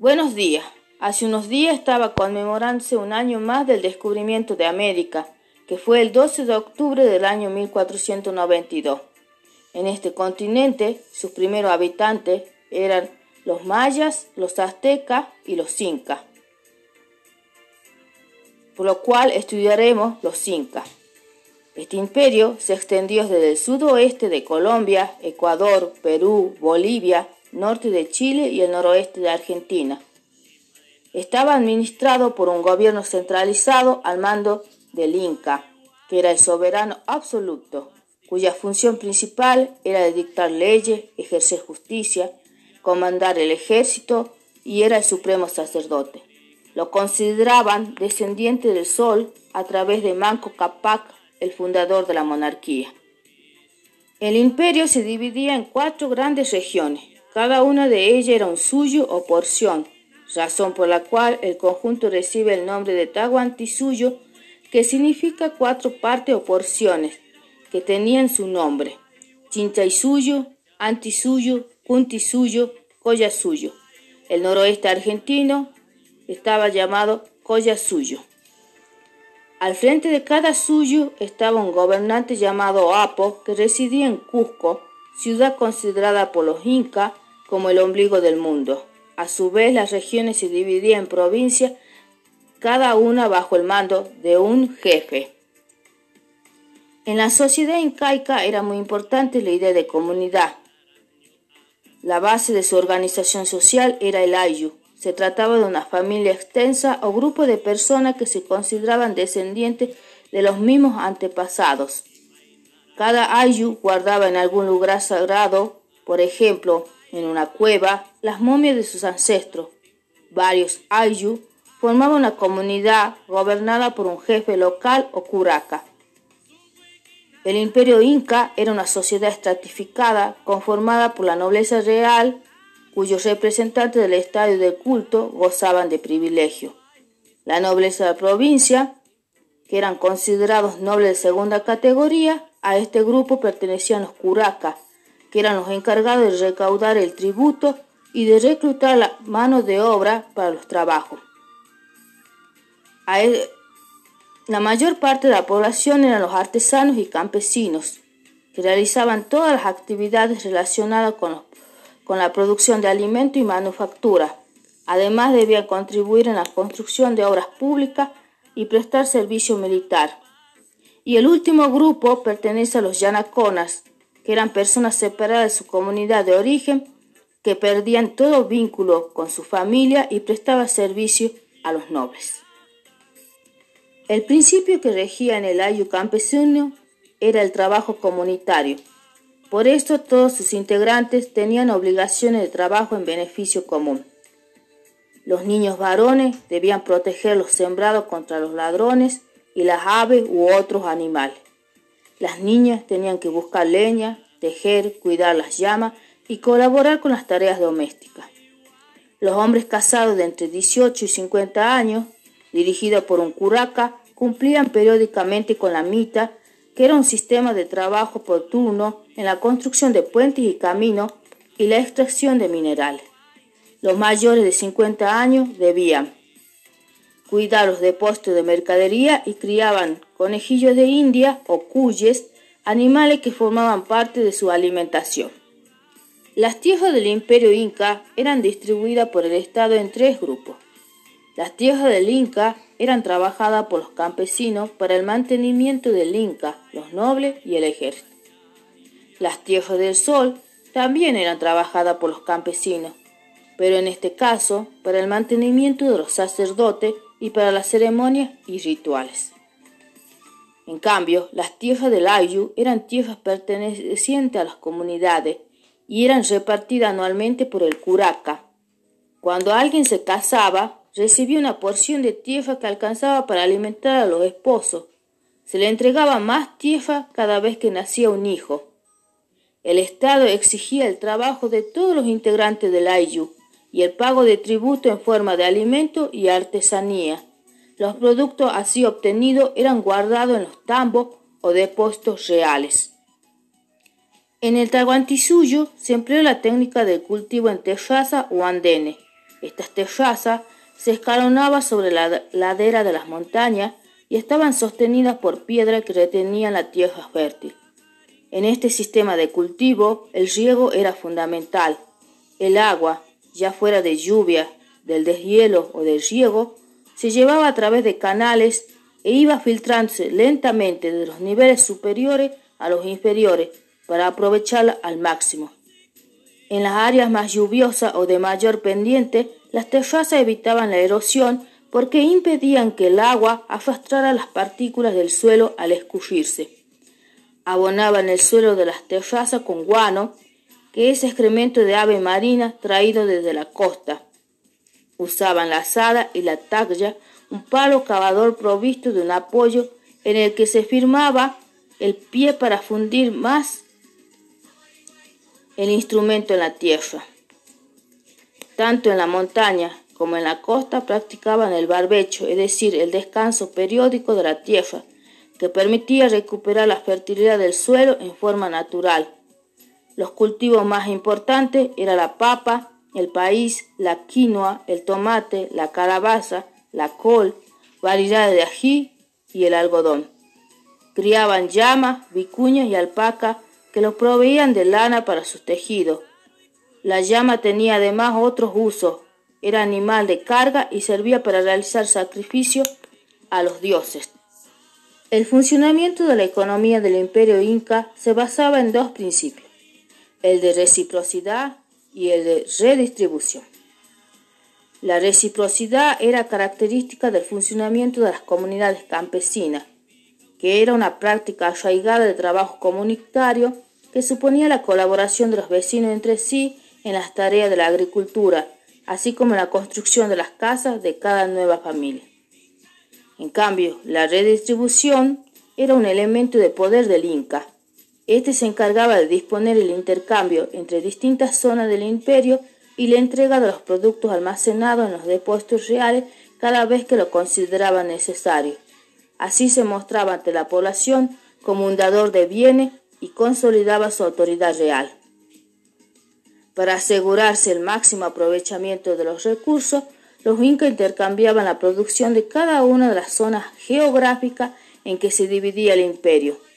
Buenos días. Hace unos días estaba conmemorándose un año más del descubrimiento de América, que fue el 12 de octubre del año 1492. En este continente, sus primeros habitantes eran los mayas, los aztecas y los incas, por lo cual estudiaremos los incas. Este imperio se extendió desde el sudoeste de Colombia, Ecuador, Perú, Bolivia, norte de Chile y el noroeste de Argentina. Estaba administrado por un gobierno centralizado al mando del Inca, que era el soberano absoluto, cuya función principal era de dictar leyes, ejercer justicia, comandar el ejército y era el supremo sacerdote. Lo consideraban descendiente del sol a través de Manco Capac, el fundador de la monarquía. El imperio se dividía en cuatro grandes regiones. Cada una de ellas era un suyo o porción, razón por la cual el conjunto recibe el nombre de Tahuantisuyo, que significa cuatro partes o porciones que tenían su nombre: Chinchaysuyo, Antisuyo, Cuntisuyo, Collasuyo. El noroeste argentino estaba llamado Collasuyo. Al frente de cada suyo estaba un gobernante llamado Apo que residía en Cusco, ciudad considerada por los incas como el ombligo del mundo. A su vez, las regiones se dividían en provincias, cada una bajo el mando de un jefe. En la sociedad incaica era muy importante la idea de comunidad. La base de su organización social era el ayu, se trataba de una familia extensa o grupo de personas que se consideraban descendientes de los mismos antepasados. Cada ayu guardaba en algún lugar sagrado, por ejemplo, en una cueva, las momias de sus ancestros. Varios ayu formaban una comunidad gobernada por un jefe local o curaca. El imperio inca era una sociedad estratificada conformada por la nobleza real, cuyos representantes del estadio de culto gozaban de privilegio. La nobleza de la provincia, que eran considerados nobles de segunda categoría, a este grupo pertenecían los curacas, que eran los encargados de recaudar el tributo y de reclutar la mano de obra para los trabajos. la mayor parte de la población eran los artesanos y campesinos, que realizaban todas las actividades relacionadas con los con la producción de alimento y manufactura. Además debía contribuir en la construcción de obras públicas y prestar servicio militar. Y el último grupo pertenece a los yanaconas, que eran personas separadas de su comunidad de origen, que perdían todo vínculo con su familia y prestaban servicio a los nobles. El principio que regía en el ayu campesino era el trabajo comunitario, por esto todos sus integrantes tenían obligaciones de trabajo en beneficio común. Los niños varones debían proteger los sembrados contra los ladrones y las aves u otros animales. Las niñas tenían que buscar leña, tejer, cuidar las llamas y colaborar con las tareas domésticas. Los hombres casados de entre 18 y 50 años, dirigidos por un curaca, cumplían periódicamente con la mita que era un sistema de trabajo por en la construcción de puentes y caminos y la extracción de minerales. Los mayores de 50 años debían cuidar los depósitos de mercadería y criaban conejillos de India o cuyes, animales que formaban parte de su alimentación. Las tierras del imperio inca eran distribuidas por el Estado en tres grupos. Las tierras del Inca eran trabajadas por los campesinos para el mantenimiento del Inca, los nobles y el ejército. Las tierras del Sol también eran trabajadas por los campesinos, pero en este caso para el mantenimiento de los sacerdotes y para las ceremonias y rituales. En cambio, las tierras del Ayu eran tierras pertenecientes a las comunidades y eran repartidas anualmente por el curaca. Cuando alguien se casaba, recibía una porción de tierra que alcanzaba para alimentar a los esposos. Se le entregaba más tierra cada vez que nacía un hijo. El Estado exigía el trabajo de todos los integrantes del Ayu y el pago de tributo en forma de alimento y artesanía. Los productos así obtenidos eran guardados en los tambos o depósitos reales. En el Tahuantisuyo se empleó la técnica del cultivo en terraza o andene Estas terrazas se escalonaban sobre la ladera de las montañas y estaban sostenidas por piedras que retenían la tierra fértil. En este sistema de cultivo el riego era fundamental. El agua, ya fuera de lluvia, del deshielo o del riego, se llevaba a través de canales e iba filtrándose lentamente de los niveles superiores a los inferiores para aprovecharla al máximo. En las áreas más lluviosas o de mayor pendiente, las terrazas evitaban la erosión porque impedían que el agua arrastrara las partículas del suelo al escurrirse. Abonaban el suelo de las terrazas con guano, que es excremento de ave marina traído desde la costa. Usaban la asada y la taglia, un palo cavador provisto de un apoyo en el que se firmaba el pie para fundir más el instrumento en la tierra. Tanto en la montaña como en la costa practicaban el barbecho, es decir, el descanso periódico de la tierra, que permitía recuperar la fertilidad del suelo en forma natural. Los cultivos más importantes eran la papa, el país, la quinoa, el tomate, la calabaza, la col, variedades de ají y el algodón. Criaban llamas, vicuñas y alpacas que los proveían de lana para sus tejidos. La llama tenía además otros usos. Era animal de carga y servía para realizar sacrificios a los dioses. El funcionamiento de la economía del imperio inca se basaba en dos principios, el de reciprocidad y el de redistribución. La reciprocidad era característica del funcionamiento de las comunidades campesinas, que era una práctica arraigada de trabajo comunitario que suponía la colaboración de los vecinos entre sí en las tareas de la agricultura, así como en la construcción de las casas de cada nueva familia. En cambio, la redistribución era un elemento de poder del Inca. Este se encargaba de disponer el intercambio entre distintas zonas del imperio y la entrega de los productos almacenados en los depósitos reales cada vez que lo consideraba necesario. Así se mostraba ante la población como un dador de bienes y consolidaba su autoridad real. Para asegurarse el máximo aprovechamiento de los recursos, los incas intercambiaban la producción de cada una de las zonas geográficas en que se dividía el imperio.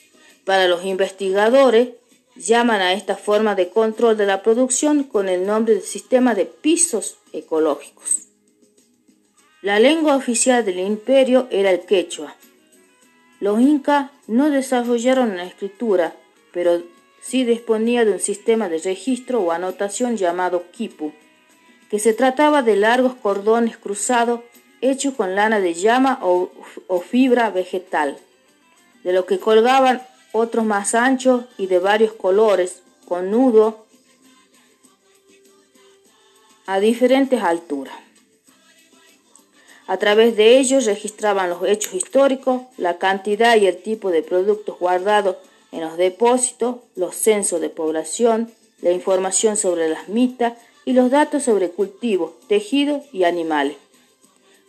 Para los investigadores, llaman a esta forma de control de la producción con el nombre de sistema de pisos ecológicos. La lengua oficial del imperio era el quechua. Los incas no desarrollaron la escritura, pero sí disponía de un sistema de registro o anotación llamado quipu, que se trataba de largos cordones cruzados hechos con lana de llama o, fibra vegetal, de lo que colgaban otros más anchos y de varios colores, con nudo a diferentes alturas. A través de ellos registraban los hechos históricos, la cantidad y el tipo de productos guardados en los depósitos, los censos de población, la información sobre las mitas y los datos sobre cultivos, tejidos y animales.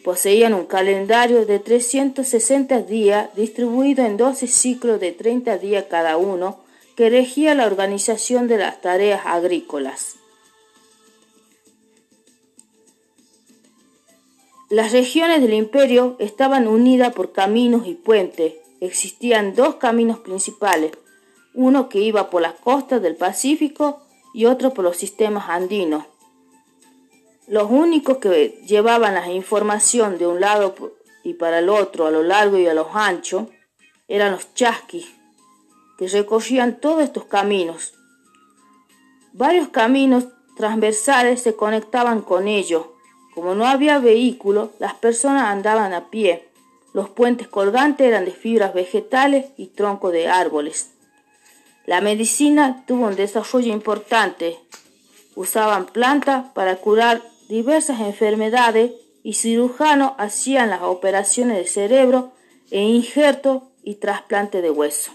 Poseían un calendario de 360 días distribuido en 12 ciclos de 30 días cada uno que regía la organización de las tareas agrícolas. Las regiones del imperio estaban unidas por caminos y puentes. Existían dos caminos principales, uno que iba por las costas del Pacífico y otro por los sistemas andinos. Los únicos que llevaban la información de un lado y para el otro a lo largo y a lo ancho eran los chasquis, que recorrían todos estos caminos. Varios caminos transversales se conectaban con ellos. Como no había vehículo, las personas andaban a pie. Los puentes colgantes eran de fibras vegetales y troncos de árboles. La medicina tuvo un desarrollo importante. Usaban plantas para curar diversas enfermedades y cirujanos hacían las operaciones de cerebro e injerto y trasplante de hueso.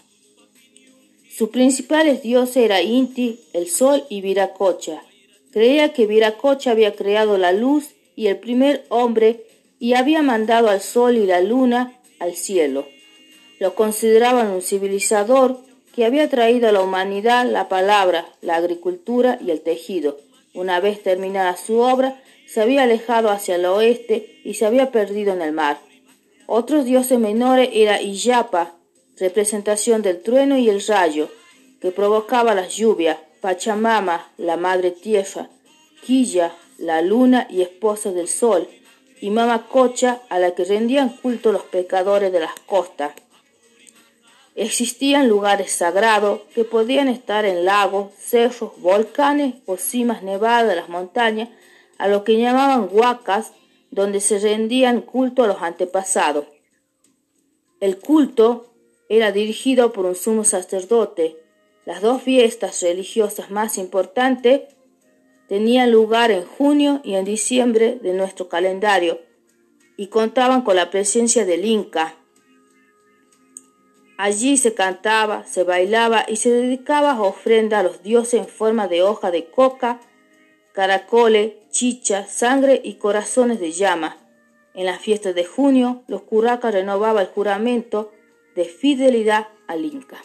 Sus principales dioses eran Inti, el sol y Viracocha. Creía que Viracocha había creado la luz y el primer hombre y había mandado al sol y la luna al cielo. Lo consideraban un civilizador que había traído a la humanidad la palabra, la agricultura y el tejido. Una vez terminada su obra, se había alejado hacia el oeste y se había perdido en el mar. Otros dioses menores era Iyapa, representación del trueno y el rayo, que provocaba las lluvias, Pachamama, la madre tierra, Quilla, la luna y esposa del sol, y Mama Cocha, a la que rendían culto los pecadores de las costas. Existían lugares sagrados que podían estar en lagos, cerros, volcanes o cimas nevadas de las montañas, a lo que llamaban huacas, donde se rendían culto a los antepasados. El culto era dirigido por un sumo sacerdote. Las dos fiestas religiosas más importantes tenían lugar en junio y en diciembre de nuestro calendario y contaban con la presencia del Inca. Allí se cantaba, se bailaba y se dedicaba ofrenda a los dioses en forma de hoja de coca, caracoles, chicha, sangre y corazones de llama. En las fiestas de junio, los curacas renovaban el juramento de fidelidad al Inca.